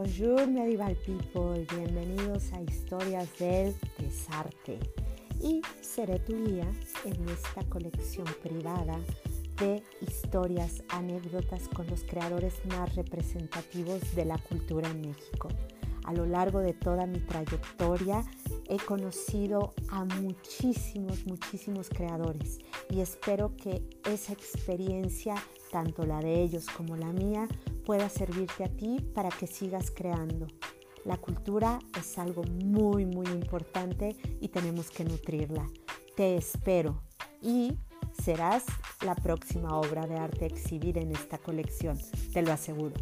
Bonjour Medieval People, bienvenidos a Historias del Desarte y seré tu guía en esta colección privada de historias, anécdotas con los creadores más representativos de la cultura en México. A lo largo de toda mi trayectoria he conocido a muchísimos, muchísimos creadores y espero que esa experiencia, tanto la de ellos como la mía, pueda servirte a ti para que sigas creando. La cultura es algo muy, muy importante y tenemos que nutrirla. Te espero y serás la próxima obra de arte a exhibir en esta colección, te lo aseguro.